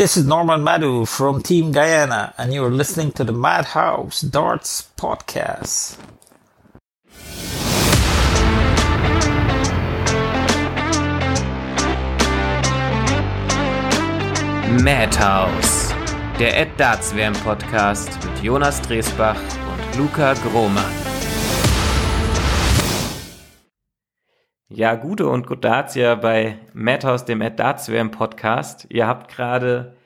This is Norman Madu from Team Guyana, and you're listening to the Madhouse Darts Podcast. Madhouse, der Ed Darts WM Podcast mit Jonas Dresbach und Luca Grohmann. Ja, gute und gut Darts ja bei Madhouse, dem Ed Darts WM Podcast. Ihr habt gerade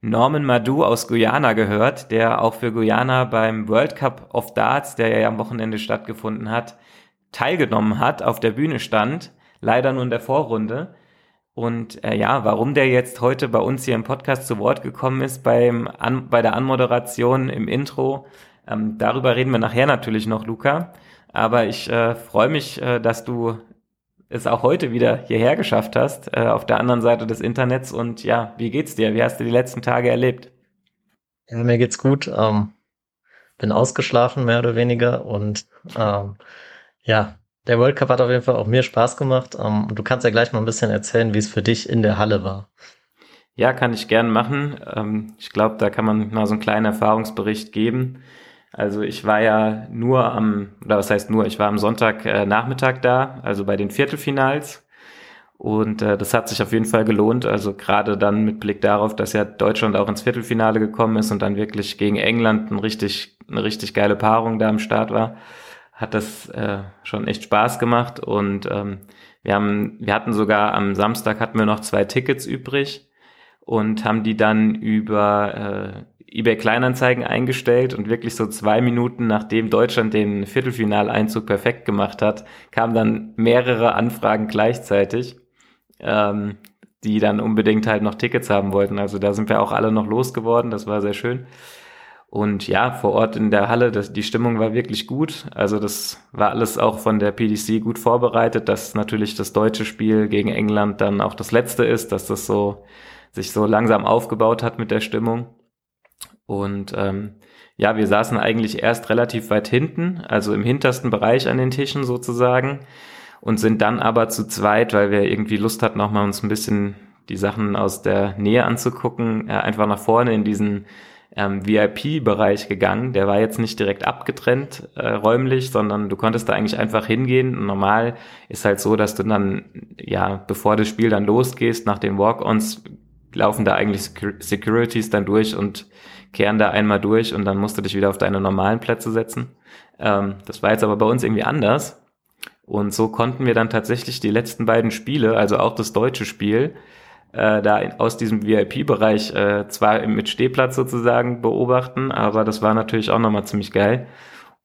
Norman Madu aus Guyana gehört, der auch für Guyana beim World Cup of Darts, der ja am Wochenende stattgefunden hat, teilgenommen hat, auf der Bühne stand. Leider nur in der Vorrunde. Und äh, ja, warum der jetzt heute bei uns hier im Podcast zu Wort gekommen ist beim an, bei der Anmoderation im Intro, ähm, darüber reden wir nachher natürlich noch, Luca. Aber ich äh, freue mich, äh, dass du es auch heute wieder hierher geschafft hast, äh, auf der anderen Seite des Internets. Und ja, wie geht's dir? Wie hast du die letzten Tage erlebt? Ja, mir geht's gut. Ähm, bin ausgeschlafen, mehr oder weniger. Und ähm, ja, der World Cup hat auf jeden Fall auch mir Spaß gemacht. Ähm, und du kannst ja gleich mal ein bisschen erzählen, wie es für dich in der Halle war. Ja, kann ich gern machen. Ähm, ich glaube, da kann man mal so einen kleinen Erfahrungsbericht geben. Also ich war ja nur am, oder was heißt nur, ich war am Sonntagnachmittag äh, da, also bei den Viertelfinals. Und äh, das hat sich auf jeden Fall gelohnt. Also gerade dann mit Blick darauf, dass ja Deutschland auch ins Viertelfinale gekommen ist und dann wirklich gegen England ein richtig, eine richtig geile Paarung da am Start war, hat das äh, schon echt Spaß gemacht. Und ähm, wir haben, wir hatten sogar am Samstag hatten wir noch zwei Tickets übrig und haben die dann über äh, eBay Kleinanzeigen eingestellt und wirklich so zwei Minuten nachdem Deutschland den Viertelfinaleinzug perfekt gemacht hat, kamen dann mehrere Anfragen gleichzeitig, ähm, die dann unbedingt halt noch Tickets haben wollten. Also da sind wir auch alle noch losgeworden, das war sehr schön. Und ja, vor Ort in der Halle, das, die Stimmung war wirklich gut. Also das war alles auch von der PDC gut vorbereitet, dass natürlich das deutsche Spiel gegen England dann auch das letzte ist, dass das so sich so langsam aufgebaut hat mit der Stimmung. Und ähm, ja, wir saßen eigentlich erst relativ weit hinten, also im hintersten Bereich an den Tischen sozusagen, und sind dann aber zu zweit, weil wir irgendwie Lust hatten, auch mal uns ein bisschen die Sachen aus der Nähe anzugucken, äh, einfach nach vorne in diesen ähm, VIP-Bereich gegangen. Der war jetzt nicht direkt abgetrennt äh, räumlich, sondern du konntest da eigentlich einfach hingehen. normal ist halt so, dass du dann, ja, bevor das Spiel dann losgehst, nach den Walk-Ons laufen da eigentlich Securities dann durch und kehren da einmal durch und dann musst du dich wieder auf deine normalen Plätze setzen. Ähm, das war jetzt aber bei uns irgendwie anders. Und so konnten wir dann tatsächlich die letzten beiden Spiele, also auch das deutsche Spiel, äh, da in, aus diesem VIP-Bereich äh, zwar mit Stehplatz sozusagen beobachten, aber das war natürlich auch nochmal ziemlich geil.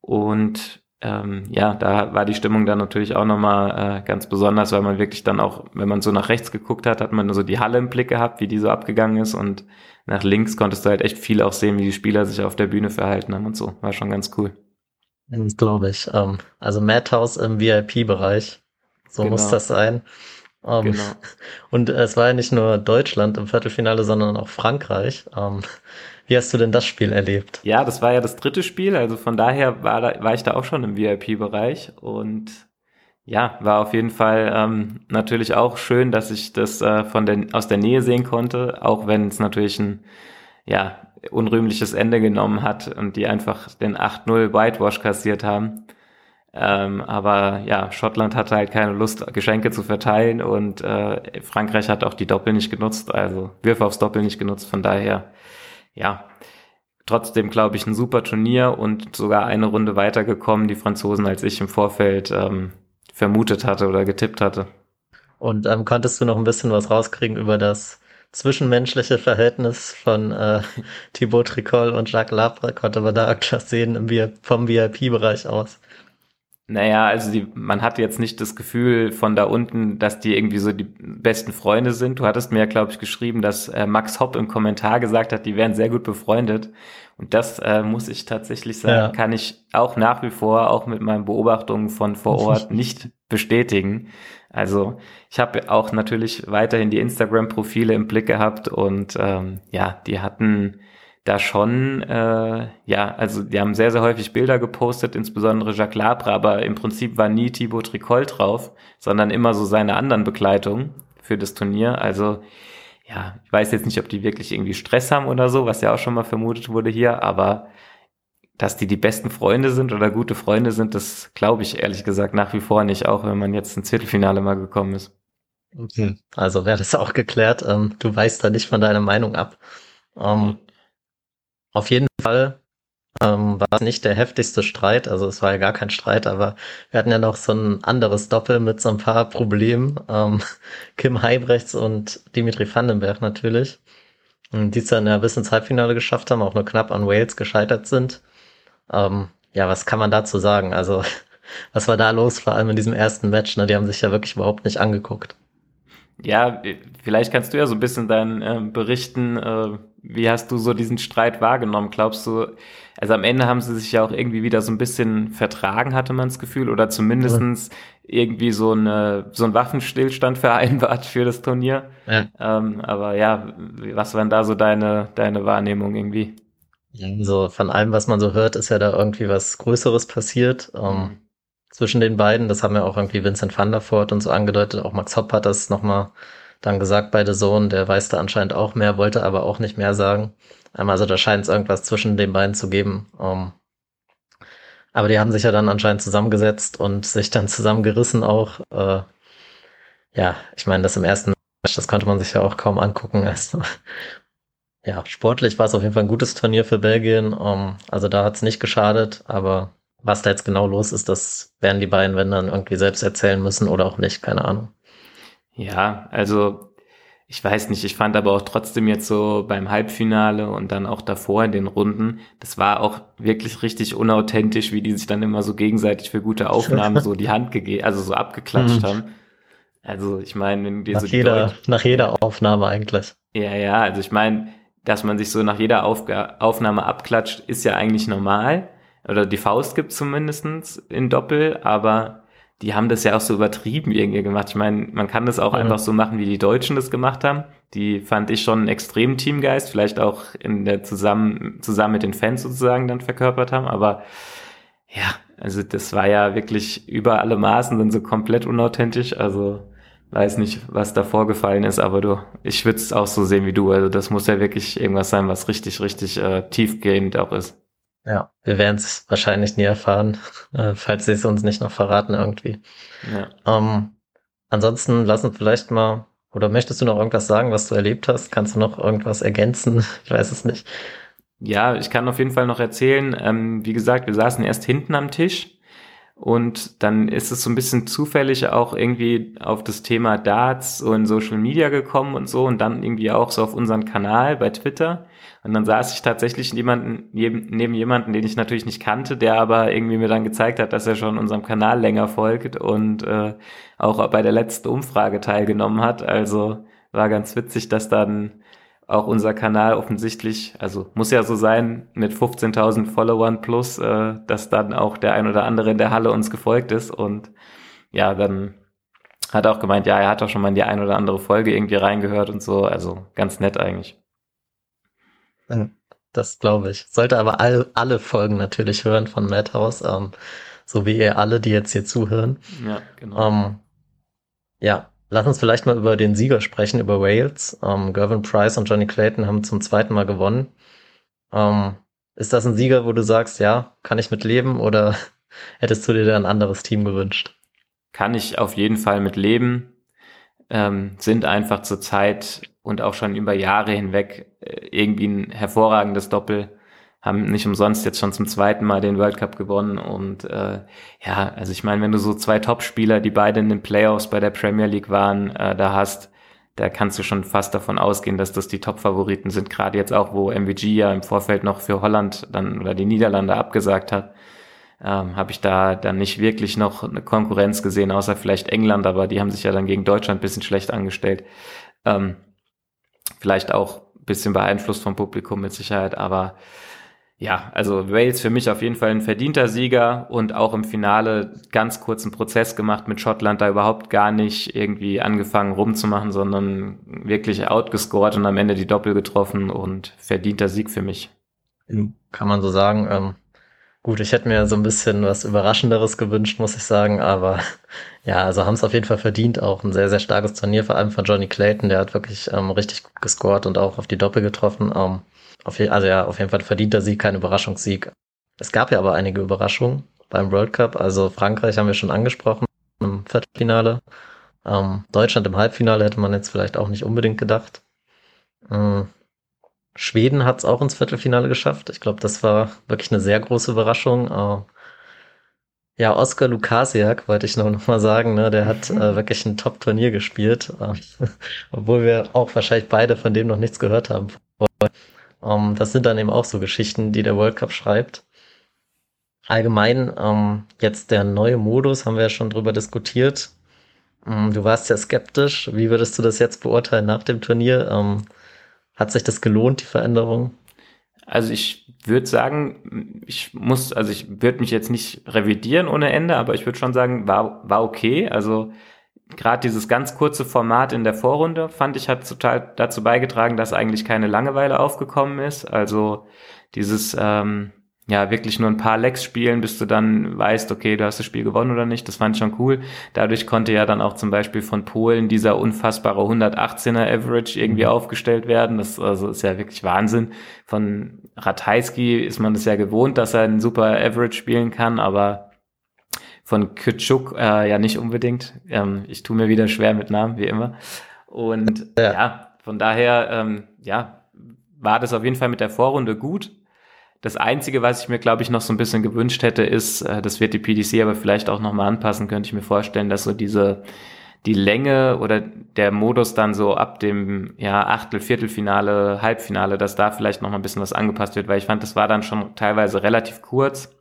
Und ähm, ja, da war die Stimmung dann natürlich auch nochmal äh, ganz besonders, weil man wirklich dann auch, wenn man so nach rechts geguckt hat, hat man so die Halle im Blick gehabt, wie die so abgegangen ist und nach links konntest du halt echt viel auch sehen, wie die Spieler sich auf der Bühne verhalten haben und so. War schon ganz cool. Glaube ich. Ähm, also Madhouse im VIP-Bereich. So genau. muss das sein. Ähm, genau. Und es war ja nicht nur Deutschland im Viertelfinale, sondern auch Frankreich. Ähm, wie hast du denn das Spiel erlebt? Ja, das war ja das dritte Spiel, also von daher war, da, war ich da auch schon im VIP-Bereich und ja, war auf jeden Fall ähm, natürlich auch schön, dass ich das äh, von der, aus der Nähe sehen konnte, auch wenn es natürlich ein ja, unrühmliches Ende genommen hat und die einfach den 8-0 Whitewash kassiert haben. Ähm, aber ja, Schottland hatte halt keine Lust, Geschenke zu verteilen und äh, Frankreich hat auch die Doppel nicht genutzt, also Würfe aufs Doppel nicht genutzt. Von daher, ja, trotzdem glaube ich ein super Turnier und sogar eine Runde weitergekommen, die Franzosen, als ich im Vorfeld ähm, vermutet hatte oder getippt hatte. Und ähm, konntest du noch ein bisschen was rauskriegen über das zwischenmenschliche Verhältnis von äh, Thibaut Tricol und Jacques Labre? Konnte man da etwas sehen im, vom VIP-Bereich aus? Naja, also die, man hat jetzt nicht das Gefühl von da unten, dass die irgendwie so die besten Freunde sind. Du hattest mir ja, glaube ich, geschrieben, dass äh, Max Hopp im Kommentar gesagt hat, die wären sehr gut befreundet. Und das äh, muss ich tatsächlich sagen, ja. kann ich auch nach wie vor, auch mit meinen Beobachtungen von vor Ort, nicht bestätigen. Also ich habe auch natürlich weiterhin die Instagram-Profile im Blick gehabt und ähm, ja, die hatten da schon, äh, ja, also die haben sehr, sehr häufig Bilder gepostet, insbesondere Jacques Labre, aber im Prinzip war nie Thibaut Tricol drauf, sondern immer so seine anderen Begleitungen für das Turnier. Also ja, ich weiß jetzt nicht, ob die wirklich irgendwie Stress haben oder so, was ja auch schon mal vermutet wurde hier, aber dass die die besten Freunde sind oder gute Freunde sind, das glaube ich ehrlich gesagt nach wie vor nicht, auch wenn man jetzt ins Viertelfinale mal gekommen ist. Okay. Also wäre das auch geklärt. Ähm, du weißt da nicht von deiner Meinung ab. Ähm, auf jeden Fall ähm, war es nicht der heftigste Streit. Also es war ja gar kein Streit, aber wir hatten ja noch so ein anderes Doppel mit so ein paar Problemen. Ähm, Kim Heibrechts und Dimitri Vandenberg natürlich. Die es dann ja bis ins Halbfinale geschafft haben, auch nur knapp an Wales gescheitert sind. Ähm, ja, was kann man dazu sagen? Also, was war da los, vor allem in diesem ersten Match? Ne? Die haben sich ja wirklich überhaupt nicht angeguckt. Ja, vielleicht kannst du ja so ein bisschen deinen äh, berichten, äh, wie hast du so diesen Streit wahrgenommen? Glaubst du, also am Ende haben sie sich ja auch irgendwie wieder so ein bisschen vertragen, hatte man das Gefühl, oder zumindestens ja. irgendwie so, eine, so ein Waffenstillstand vereinbart für das Turnier. Ja. Ähm, aber ja, was waren da so deine, deine Wahrnehmung irgendwie? So von allem, was man so hört, ist ja da irgendwie was Größeres passiert ähm, mhm. Zwischen den beiden. Das haben ja auch irgendwie Vincent van der Voort und so angedeutet. Auch Max Hopp hat das nochmal dann gesagt bei The Zone. Der weiß da anscheinend auch mehr, wollte aber auch nicht mehr sagen. Ähm, also da scheint es irgendwas zwischen den beiden zu geben. Ähm, aber die haben sich ja dann anscheinend zusammengesetzt und sich dann zusammengerissen auch. Äh, ja, ich meine, das im ersten Match, das konnte man sich ja auch kaum angucken. Also, ja, sportlich war es auf jeden Fall ein gutes Turnier für Belgien. Um, ähm, also da hat es nicht geschadet, aber was da jetzt genau los ist, das werden die beiden, wenn dann irgendwie selbst erzählen müssen oder auch nicht, keine Ahnung. Ja, also ich weiß nicht, ich fand aber auch trotzdem jetzt so beim Halbfinale und dann auch davor in den Runden, das war auch wirklich richtig unauthentisch, wie die sich dann immer so gegenseitig für gute Aufnahmen so die Hand gegeben, also so abgeklatscht mhm. haben. Also ich meine, wenn die nach so jeder, nach jeder Aufnahme eigentlich. Ja, ja, also ich meine, dass man sich so nach jeder Aufga Aufnahme abklatscht, ist ja eigentlich normal. Oder die Faust gibt zumindestens in Doppel, aber die haben das ja auch so übertrieben irgendwie gemacht. Ich meine, man kann das auch ja. einfach so machen, wie die Deutschen das gemacht haben. Die fand ich schon einen extremen Teamgeist, vielleicht auch in der zusammen, zusammen mit den Fans sozusagen dann verkörpert haben, aber ja, also das war ja wirklich über alle Maßen dann so komplett unauthentisch. Also weiß nicht, was da vorgefallen ist, aber du, ich würde es auch so sehen wie du. Also das muss ja wirklich irgendwas sein, was richtig, richtig äh, tiefgehend auch ist. Ja, wir werden es wahrscheinlich nie erfahren, äh, falls sie es uns nicht noch verraten irgendwie. Ja. Ähm, ansonsten lass uns vielleicht mal, oder möchtest du noch irgendwas sagen, was du erlebt hast? Kannst du noch irgendwas ergänzen? Ich weiß es nicht. Ja, ich kann auf jeden Fall noch erzählen. Ähm, wie gesagt, wir saßen erst hinten am Tisch und dann ist es so ein bisschen zufällig auch irgendwie auf das Thema Darts und Social Media gekommen und so und dann irgendwie auch so auf unseren Kanal bei Twitter. Und dann saß ich tatsächlich jemanden, neben jemanden, den ich natürlich nicht kannte, der aber irgendwie mir dann gezeigt hat, dass er schon unserem Kanal länger folgt und äh, auch bei der letzten Umfrage teilgenommen hat. Also war ganz witzig, dass dann auch unser Kanal offensichtlich, also muss ja so sein, mit 15.000 Followern plus, äh, dass dann auch der ein oder andere in der Halle uns gefolgt ist und ja, dann hat er auch gemeint, ja, er hat auch schon mal in die ein oder andere Folge irgendwie reingehört und so, also ganz nett eigentlich. Das glaube ich. Sollte aber all, alle Folgen natürlich hören von Madhouse, ähm, so wie ihr alle, die jetzt hier zuhören. Ja, genau. Ähm, ja, Lass uns vielleicht mal über den Sieger sprechen, über Wales. Ähm, Gervin Price und Johnny Clayton haben zum zweiten Mal gewonnen. Ähm, ist das ein Sieger, wo du sagst, ja, kann ich mit leben oder hättest du dir da ein anderes Team gewünscht? Kann ich auf jeden Fall mit leben. Ähm, sind einfach zur Zeit und auch schon über Jahre hinweg äh, irgendwie ein hervorragendes Doppel haben nicht umsonst jetzt schon zum zweiten Mal den World Cup gewonnen und äh, ja, also ich meine, wenn du so zwei Topspieler, die beide in den Playoffs bei der Premier League waren, äh, da hast, da kannst du schon fast davon ausgehen, dass das die Top-Favoriten sind, gerade jetzt auch, wo MVG ja im Vorfeld noch für Holland dann oder die Niederlande abgesagt hat, ähm, habe ich da dann nicht wirklich noch eine Konkurrenz gesehen, außer vielleicht England, aber die haben sich ja dann gegen Deutschland bisschen schlecht angestellt. Ähm, vielleicht auch bisschen beeinflusst vom Publikum mit Sicherheit, aber ja, also Wales für mich auf jeden Fall ein verdienter Sieger und auch im Finale ganz kurzen Prozess gemacht mit Schottland, da überhaupt gar nicht irgendwie angefangen rumzumachen, sondern wirklich outgescored und am Ende die Doppel getroffen und verdienter Sieg für mich. Kann man so sagen. Ähm, Gut, ich hätte mir so ein bisschen was Überraschenderes gewünscht, muss ich sagen, aber ja, also haben es auf jeden Fall verdient. Auch ein sehr, sehr starkes Turnier, vor allem von Johnny Clayton, der hat wirklich ähm, richtig gut gescored und auch auf die Doppel getroffen. Ähm, auf, also ja, auf jeden Fall verdienter Sieg, kein Überraschungssieg. Es gab ja aber einige Überraschungen beim World Cup. Also Frankreich haben wir schon angesprochen im Viertelfinale. Ähm, Deutschland im Halbfinale hätte man jetzt vielleicht auch nicht unbedingt gedacht. Ähm, Schweden hat es auch ins Viertelfinale geschafft. Ich glaube, das war wirklich eine sehr große Überraschung. Uh, ja, Oskar Lukasiak wollte ich noch, noch mal sagen, ne, der hat äh, wirklich ein Top-Turnier gespielt, uh, obwohl wir auch wahrscheinlich beide von dem noch nichts gehört haben. Ähm, das sind dann eben auch so Geschichten, die der World Cup schreibt. Allgemein, ähm, jetzt der neue Modus, haben wir ja schon drüber diskutiert. Um, du warst ja skeptisch. Wie würdest du das jetzt beurteilen nach dem Turnier? Hat sich das gelohnt, die Veränderung? Also ich würde sagen, ich muss, also ich würde mich jetzt nicht revidieren ohne Ende, aber ich würde schon sagen, war, war okay. Also gerade dieses ganz kurze Format in der Vorrunde fand ich hat total dazu beigetragen, dass eigentlich keine Langeweile aufgekommen ist. Also dieses ähm, ja wirklich nur ein paar Lecks spielen, bis du dann weißt, okay, du hast das Spiel gewonnen oder nicht. Das fand ich schon cool. Dadurch konnte ja dann auch zum Beispiel von Polen dieser unfassbare 118er Average irgendwie mhm. aufgestellt werden. Das also ist ja wirklich Wahnsinn. Von Ratajski ist man das ja gewohnt, dass er einen super Average spielen kann, aber von Kütschuk äh, ja nicht unbedingt. Ähm, ich tue mir wieder schwer mit Namen, wie immer. Und ja, ja von daher, ähm, ja, war das auf jeden Fall mit der Vorrunde gut das Einzige, was ich mir, glaube ich, noch so ein bisschen gewünscht hätte, ist, äh, das wird die PDC aber vielleicht auch nochmal anpassen, könnte ich mir vorstellen, dass so diese, die Länge oder der Modus dann so ab dem ja, Achtel, Viertelfinale, Halbfinale, dass da vielleicht nochmal ein bisschen was angepasst wird, weil ich fand, das war dann schon teilweise relativ kurz.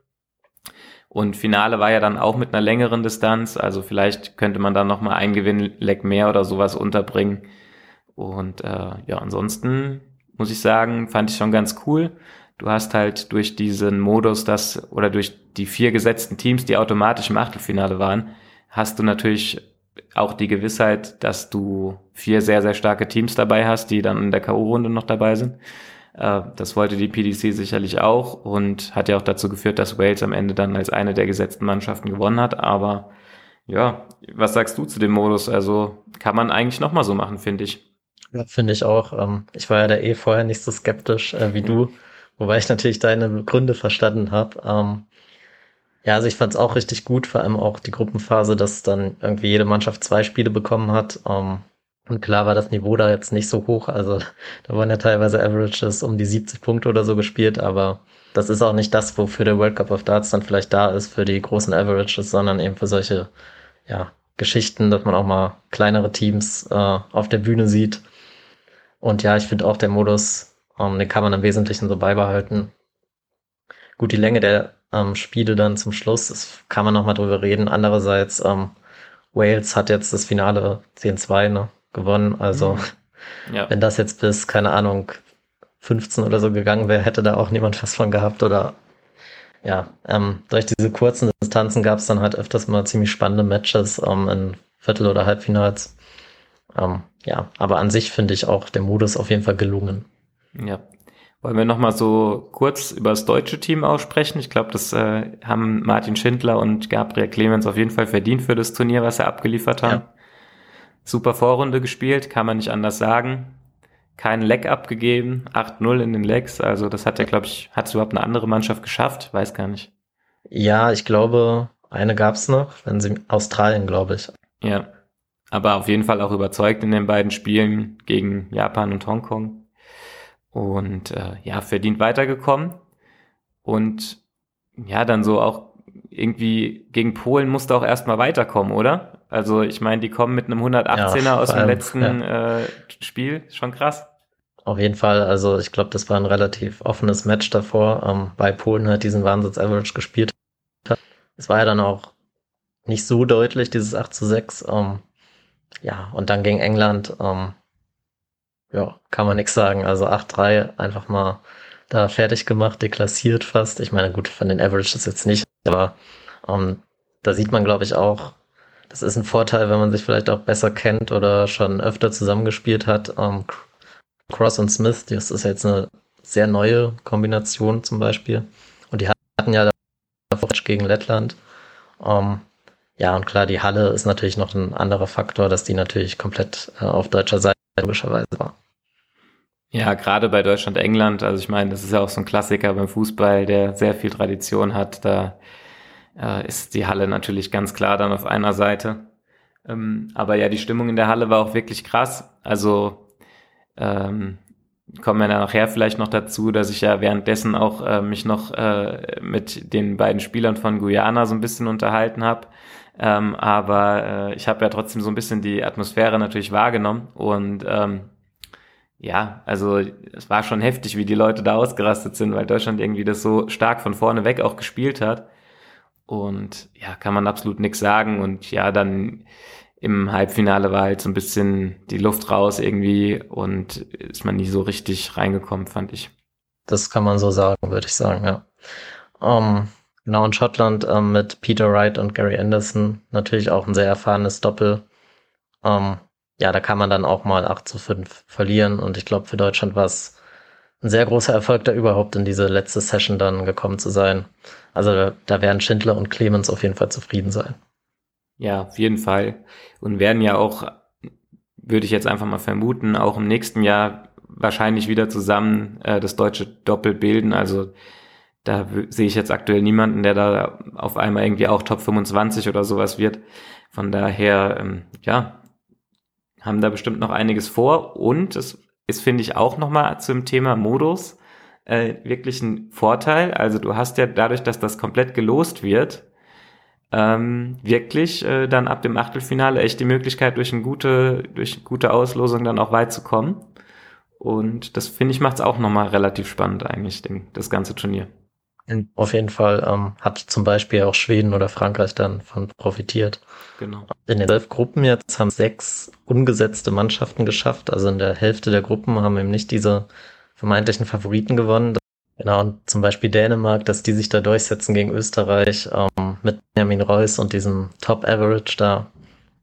Und Finale war ja dann auch mit einer längeren Distanz, also vielleicht könnte man dann nochmal ein Gewinnleck mehr oder sowas unterbringen. Und äh, ja, ansonsten muss ich sagen, fand ich schon ganz cool du hast halt durch diesen Modus, das oder durch die vier gesetzten Teams, die automatisch im Achtelfinale waren, hast du natürlich auch die Gewissheit, dass du vier sehr, sehr starke Teams dabei hast, die dann in der K.O.-Runde noch dabei sind. Äh, das wollte die PDC sicherlich auch und hat ja auch dazu geführt, dass Wales am Ende dann als eine der gesetzten Mannschaften gewonnen hat. Aber ja, was sagst du zu dem Modus? Also kann man eigentlich nochmal so machen, finde ich. Ja, finde ich auch. Ähm, ich war ja da eh vorher nicht so skeptisch äh, wie du. Wobei ich natürlich deine Gründe verstanden habe. Ähm, ja, also ich fand es auch richtig gut, vor allem auch die Gruppenphase, dass dann irgendwie jede Mannschaft zwei Spiele bekommen hat. Ähm, und klar war das Niveau da jetzt nicht so hoch. Also da waren ja teilweise Averages um die 70 Punkte oder so gespielt, aber das ist auch nicht das, wofür der World Cup of Darts dann vielleicht da ist, für die großen Averages, sondern eben für solche, ja, Geschichten, dass man auch mal kleinere Teams äh, auf der Bühne sieht. Und ja, ich finde auch der Modus um, ähm, den kann man im Wesentlichen so beibehalten. Gut, die Länge der ähm, Spiele dann zum Schluss, das kann man nochmal drüber reden. Andererseits, ähm, Wales hat jetzt das Finale 10-2 ne, gewonnen. Also, mhm. ja. wenn das jetzt bis, keine Ahnung, 15 oder so gegangen wäre, hätte da auch niemand was von gehabt. Oder ja, ähm, durch diese kurzen Distanzen gab es dann halt öfters mal ziemlich spannende Matches ähm, in Viertel- oder Halbfinals. Ähm, ja, aber an sich finde ich auch der Modus auf jeden Fall gelungen. Ja. Wollen wir nochmal so kurz über das deutsche Team aussprechen? Ich glaube, das äh, haben Martin Schindler und Gabriel Clemens auf jeden Fall verdient für das Turnier, was sie abgeliefert haben. Ja. Super Vorrunde gespielt, kann man nicht anders sagen. Kein Leck abgegeben, 8-0 in den Lecks. Also das hat ja, glaube ich, hat es überhaupt eine andere Mannschaft geschafft? Weiß gar nicht. Ja, ich glaube, eine gab's noch, wenn sie Australien, glaube ich. Ja. Aber auf jeden Fall auch überzeugt in den beiden Spielen gegen Japan und Hongkong und äh, ja, verdient weitergekommen. Und ja, dann so auch irgendwie gegen Polen musste auch erstmal weiterkommen, oder? Also ich meine, die kommen mit einem 118er ja, aus dem allem, letzten ja. äh, Spiel, schon krass. Auf jeden Fall, also ich glaube, das war ein relativ offenes Match davor, ähm, bei Polen halt diesen Wahnsinns-Average gespielt hat. Es war ja dann auch nicht so deutlich, dieses 8 zu 6. Ähm, ja, und dann gegen England, ähm, ja, kann man nichts sagen. Also 8-3 einfach mal da fertig gemacht, deklassiert fast. Ich meine, gut, von den Averages jetzt nicht, aber ähm, da sieht man, glaube ich, auch, das ist ein Vorteil, wenn man sich vielleicht auch besser kennt oder schon öfter zusammengespielt hat. Ähm, Cross und Smith, das ist jetzt eine sehr neue Kombination zum Beispiel. Und die hatten ja gegen Lettland. Ähm, ja, und klar, die Halle ist natürlich noch ein anderer Faktor, dass die natürlich komplett äh, auf deutscher Seite logischerweise war. Ja, gerade bei Deutschland, England, also ich meine, das ist ja auch so ein Klassiker beim Fußball, der sehr viel Tradition hat. Da äh, ist die Halle natürlich ganz klar dann auf einer Seite. Ähm, aber ja, die Stimmung in der Halle war auch wirklich krass. Also ähm, kommen wir nachher vielleicht noch dazu, dass ich ja währenddessen auch äh, mich noch äh, mit den beiden Spielern von Guyana so ein bisschen unterhalten habe. Ähm, aber äh, ich habe ja trotzdem so ein bisschen die Atmosphäre natürlich wahrgenommen und ähm, ja, also es war schon heftig, wie die Leute da ausgerastet sind, weil Deutschland irgendwie das so stark von vorne weg auch gespielt hat. Und ja, kann man absolut nichts sagen. Und ja, dann im Halbfinale war halt so ein bisschen die Luft raus irgendwie und ist man nie so richtig reingekommen, fand ich. Das kann man so sagen, würde ich sagen, ja. Um, ähm, genau, in Schottland ähm, mit Peter Wright und Gary Anderson natürlich auch ein sehr erfahrenes Doppel. Ähm, ja, da kann man dann auch mal 8 zu 5 verlieren. Und ich glaube, für Deutschland war es ein sehr großer Erfolg, da überhaupt in diese letzte Session dann gekommen zu sein. Also da werden Schindler und Clemens auf jeden Fall zufrieden sein. Ja, auf jeden Fall. Und werden ja auch, würde ich jetzt einfach mal vermuten, auch im nächsten Jahr wahrscheinlich wieder zusammen äh, das deutsche Doppel bilden. Also da sehe ich jetzt aktuell niemanden, der da auf einmal irgendwie auch Top 25 oder sowas wird. Von daher, ähm, ja, haben da bestimmt noch einiges vor und es ist, finde ich, auch nochmal zum Thema Modus äh, wirklich ein Vorteil. Also du hast ja dadurch, dass das komplett gelost wird, ähm, wirklich äh, dann ab dem Achtelfinale echt die Möglichkeit, durch eine gute, durch eine gute Auslosung dann auch weit zu kommen. Und das finde ich macht es auch nochmal relativ spannend eigentlich, den, das ganze Turnier. Auf jeden Fall ähm, hat zum Beispiel auch Schweden oder Frankreich dann von profitiert. Genau. In den zwölf Gruppen jetzt haben sechs ungesetzte Mannschaften geschafft. Also in der Hälfte der Gruppen haben eben nicht diese vermeintlichen Favoriten gewonnen. Genau, und zum Beispiel Dänemark, dass die sich da durchsetzen gegen Österreich ähm, mit Benjamin Reus und diesem Top Average da.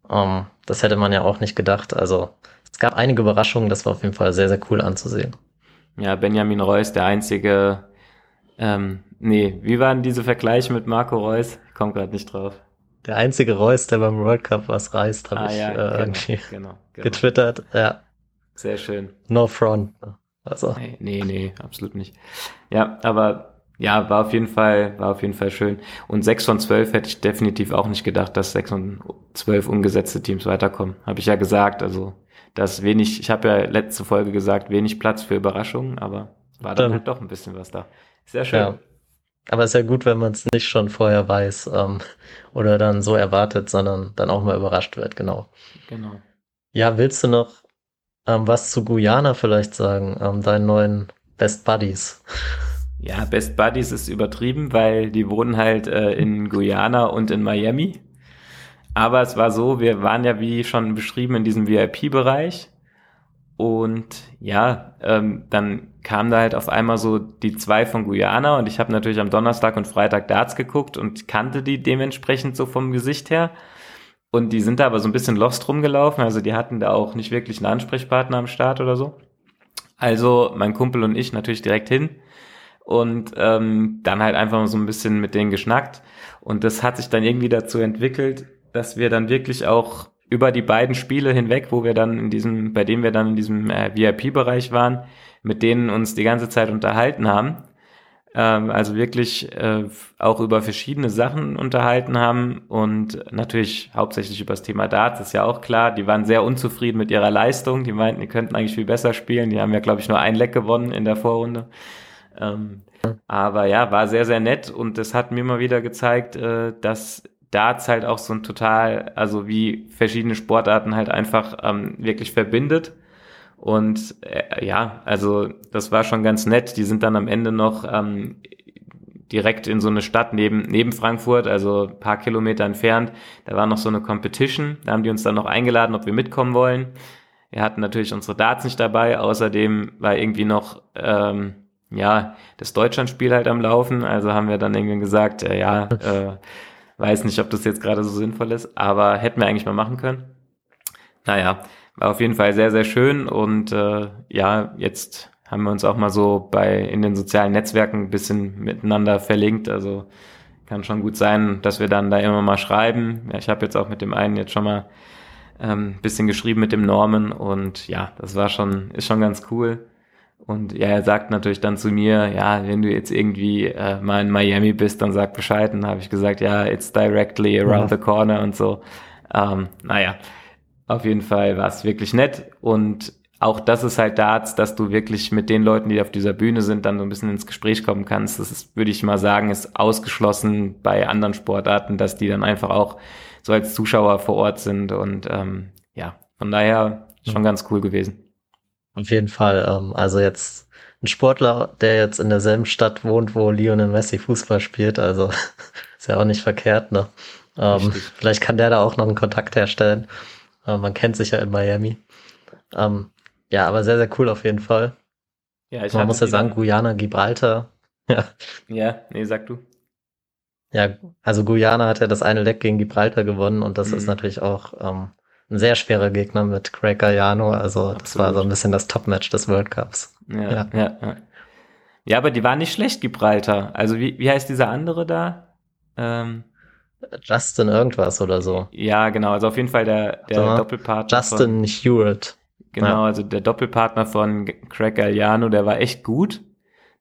Ähm, das hätte man ja auch nicht gedacht. Also es gab einige Überraschungen, das war auf jeden Fall sehr, sehr cool anzusehen. Ja, Benjamin Reus, der einzige ähm, Nee, wie waren diese Vergleiche mit Marco Reus? Ich komme gerade nicht drauf. Der einzige Reus, der beim World Cup was reißt, habe ah, ich ja, äh, genau, irgendwie genau, genau. getwittert. Ja. Sehr schön. No front. Also. Nee, nee, nee, absolut nicht. Ja, aber ja, war auf jeden Fall, war auf jeden Fall schön. Und 6 von 12 hätte ich definitiv auch nicht gedacht, dass 6 von 12 umgesetzte Teams weiterkommen. Habe ich ja gesagt. Also, dass wenig, ich habe ja letzte Folge gesagt, wenig Platz für Überraschungen, aber war dann, dann halt doch ein bisschen was da. Sehr schön. Ja. Aber es ist ja gut, wenn man es nicht schon vorher weiß ähm, oder dann so erwartet, sondern dann auch mal überrascht wird, genau. Genau. Ja, willst du noch ähm, was zu Guyana vielleicht sagen, ähm, deinen neuen Best Buddies? Ja, Best Buddies ist übertrieben, weil die wohnen halt äh, in Guyana und in Miami. Aber es war so, wir waren ja wie schon beschrieben in diesem VIP-Bereich und ja, ähm, dann kam da halt auf einmal so die zwei von Guyana und ich habe natürlich am Donnerstag und Freitag Darts geguckt und kannte die dementsprechend so vom Gesicht her. Und die sind da aber so ein bisschen lost rumgelaufen, also die hatten da auch nicht wirklich einen Ansprechpartner am Start oder so. Also mein Kumpel und ich natürlich direkt hin und ähm, dann halt einfach mal so ein bisschen mit denen geschnackt. Und das hat sich dann irgendwie dazu entwickelt, dass wir dann wirklich auch über die beiden Spiele hinweg, wo wir dann in diesem, bei denen wir dann in diesem äh, VIP-Bereich waren, mit denen uns die ganze Zeit unterhalten haben. Ähm, also wirklich äh, auch über verschiedene Sachen unterhalten haben und natürlich hauptsächlich über das Thema Darts, ist ja auch klar. Die waren sehr unzufrieden mit ihrer Leistung. Die meinten, die könnten eigentlich viel besser spielen. Die haben ja, glaube ich, nur ein Leck gewonnen in der Vorrunde. Ähm, aber ja, war sehr, sehr nett und das hat mir mal wieder gezeigt, äh, dass Darts halt auch so ein total, also wie verschiedene Sportarten halt einfach ähm, wirklich verbindet. Und äh, ja, also das war schon ganz nett. Die sind dann am Ende noch ähm, direkt in so eine Stadt neben, neben Frankfurt, also paar Kilometer entfernt. Da war noch so eine Competition. Da haben die uns dann noch eingeladen, ob wir mitkommen wollen. Wir hatten natürlich unsere Darts nicht dabei. Außerdem war irgendwie noch ähm, ja das Deutschlandspiel halt am Laufen. Also haben wir dann irgendwie gesagt, äh, ja, äh, Weiß nicht, ob das jetzt gerade so sinnvoll ist, aber hätten wir eigentlich mal machen können. Naja, war auf jeden Fall sehr, sehr schön und äh, ja, jetzt haben wir uns auch mal so bei in den sozialen Netzwerken ein bisschen miteinander verlinkt. Also kann schon gut sein, dass wir dann da immer mal schreiben. Ja, ich habe jetzt auch mit dem einen jetzt schon mal ähm, bisschen geschrieben mit dem Norman und ja, das war schon, ist schon ganz cool. Und ja, er sagt natürlich dann zu mir, ja, wenn du jetzt irgendwie äh, mal in Miami bist, dann sag Bescheid. Und habe ich gesagt, ja, it's directly around ja. the corner und so. Ähm, naja, auf jeden Fall war es wirklich nett. Und auch das ist halt Darts, dass du wirklich mit den Leuten, die auf dieser Bühne sind, dann so ein bisschen ins Gespräch kommen kannst. Das ist, würde ich mal sagen, ist ausgeschlossen bei anderen Sportarten, dass die dann einfach auch so als Zuschauer vor Ort sind. Und ähm, ja, von daher schon ganz cool gewesen. Auf jeden Fall. Ähm, also jetzt ein Sportler, der jetzt in derselben Stadt wohnt, wo Lionel Messi Fußball spielt, also ist ja auch nicht verkehrt, ne? Ähm, vielleicht kann der da auch noch einen Kontakt herstellen. Äh, man kennt sich ja in Miami. Ähm, ja, aber sehr, sehr cool auf jeden Fall. Ja, ich Man muss ja sagen, Guyana, Gibraltar. Ja. Ja, nee, sag du. Ja, also Guyana hat ja das eine Leck gegen Gibraltar gewonnen und das mhm. ist natürlich auch ähm, ein sehr schwerer Gegner mit Craig Guyano. Also Absolut. das war so ein bisschen das Top-Match des World Cups. Ja, ja, ja, ja. Ja, aber die waren nicht schlecht, Gibraltar. Also wie, wie heißt dieser andere da? Ähm, Justin irgendwas oder so. Ja, genau. Also auf jeden Fall der, der also, Doppelpartner. Justin von, Hewitt. Genau, ja. also der Doppelpartner von Craig Galliano, der war echt gut.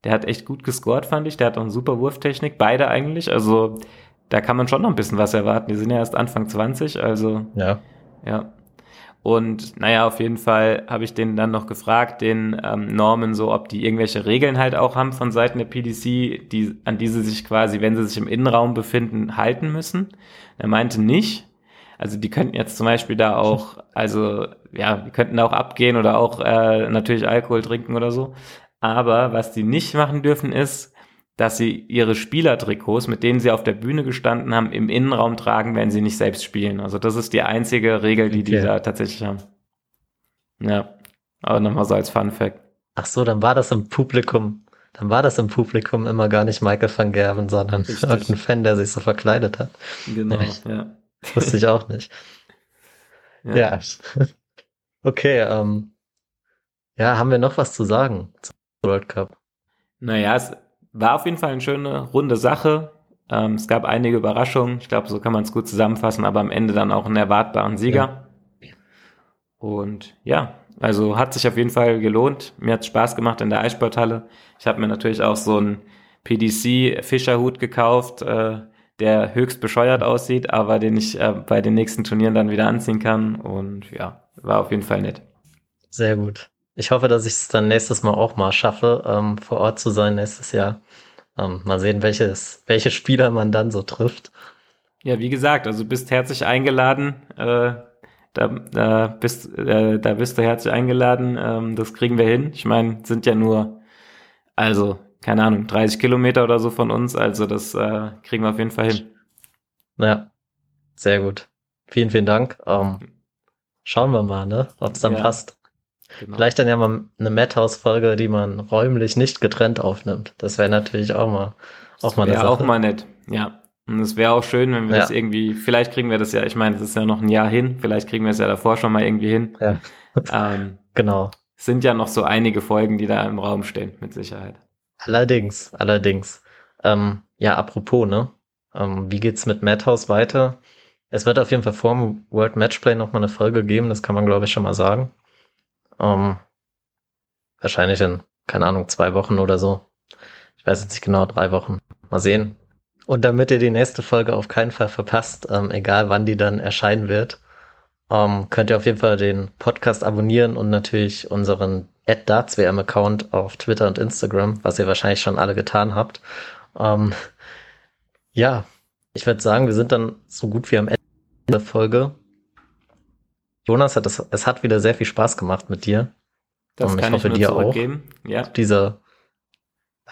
Der hat echt gut gescored, fand ich. Der hat auch eine super Wurftechnik. Beide eigentlich. Also da kann man schon noch ein bisschen was erwarten. Die sind ja erst Anfang 20, also. Ja. Ja. Und naja, auf jeden Fall habe ich den dann noch gefragt, den ähm, Norman, so ob die irgendwelche Regeln halt auch haben von Seiten der PDC, die, an die sie sich quasi, wenn sie sich im Innenraum befinden, halten müssen. Er meinte nicht. Also die könnten jetzt zum Beispiel da auch, also ja, die könnten da auch abgehen oder auch äh, natürlich Alkohol trinken oder so. Aber was die nicht machen dürfen ist, dass sie ihre Spielertrikots, mit denen sie auf der Bühne gestanden haben, im Innenraum tragen, wenn sie nicht selbst spielen. Also das ist die einzige Regel, die okay. die da tatsächlich haben. Ja, aber nochmal so als Fun Fact. Ach so, dann war das im Publikum, dann war das im Publikum immer gar nicht Michael van Gerven, sondern Richtig. irgendein Fan, der sich so verkleidet hat. Genau, ja. Das wusste ich auch nicht. ja. ja. Okay, ähm, ja, haben wir noch was zu sagen zum World Cup? Naja, es war auf jeden Fall eine schöne, runde Sache. Ähm, es gab einige Überraschungen. Ich glaube, so kann man es gut zusammenfassen, aber am Ende dann auch einen erwartbaren Sieger. Ja. Und ja, also hat sich auf jeden Fall gelohnt. Mir hat es Spaß gemacht in der Eissporthalle. Ich habe mir natürlich auch so einen PDC-Fischerhut gekauft, äh, der höchst bescheuert aussieht, aber den ich äh, bei den nächsten Turnieren dann wieder anziehen kann. Und ja, war auf jeden Fall nett. Sehr gut. Ich hoffe, dass ich es dann nächstes Mal auch mal schaffe, ähm, vor Ort zu sein nächstes Jahr. Ähm, mal sehen, welches, welche Spieler man dann so trifft. Ja, wie gesagt, also bist herzlich eingeladen. Äh, da, da, bist, äh, da bist du herzlich eingeladen. Ähm, das kriegen wir hin. Ich meine, sind ja nur, also, keine Ahnung, 30 Kilometer oder so von uns. Also das äh, kriegen wir auf jeden Fall hin. Ja, sehr gut. Vielen, vielen Dank. Ähm, schauen wir mal, ne, ob es dann ja. passt. Genau. Vielleicht dann ja mal eine Madhouse-Folge, die man räumlich nicht getrennt aufnimmt. Das wäre natürlich auch mal, auch mal eine Sache. auch mal nett, ja. Und es wäre auch schön, wenn wir ja. das irgendwie, vielleicht kriegen wir das ja, ich meine, das ist ja noch ein Jahr hin, vielleicht kriegen wir es ja davor schon mal irgendwie hin. Ja. Ähm, genau. Es sind ja noch so einige Folgen, die da im Raum stehen, mit Sicherheit. Allerdings, allerdings. Ähm, ja, apropos, ne? Ähm, wie geht's mit Madhouse weiter? Es wird auf jeden Fall vor dem World Matchplay noch mal eine Folge geben, das kann man glaube ich schon mal sagen. Ähm, wahrscheinlich in, keine Ahnung, zwei Wochen oder so. Ich weiß jetzt nicht genau, drei Wochen. Mal sehen. Und damit ihr die nächste Folge auf keinen Fall verpasst, ähm, egal wann die dann erscheinen wird, ähm, könnt ihr auf jeden Fall den Podcast abonnieren und natürlich unseren AdDartsWM-Account auf Twitter und Instagram, was ihr wahrscheinlich schon alle getan habt. Ähm, ja, ich würde sagen, wir sind dann so gut wie am Ende der Folge. Jonas, hat es, es hat wieder sehr viel Spaß gemacht mit dir. Das und kann ich hoffe ich dir auch. Ja. Dieser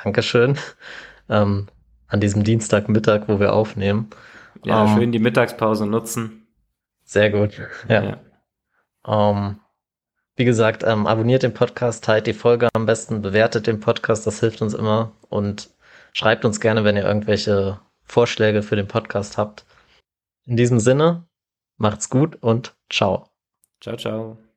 Dankeschön. Ähm, an diesem Dienstagmittag, wo wir aufnehmen. Ja, ähm, schön die Mittagspause nutzen. Sehr gut. Ja. ja. Ähm, wie gesagt, ähm, abonniert den Podcast, teilt die Folge am besten, bewertet den Podcast, das hilft uns immer und schreibt uns gerne, wenn ihr irgendwelche Vorschläge für den Podcast habt. In diesem Sinne, macht's gut und ciao. Ciao, ciao.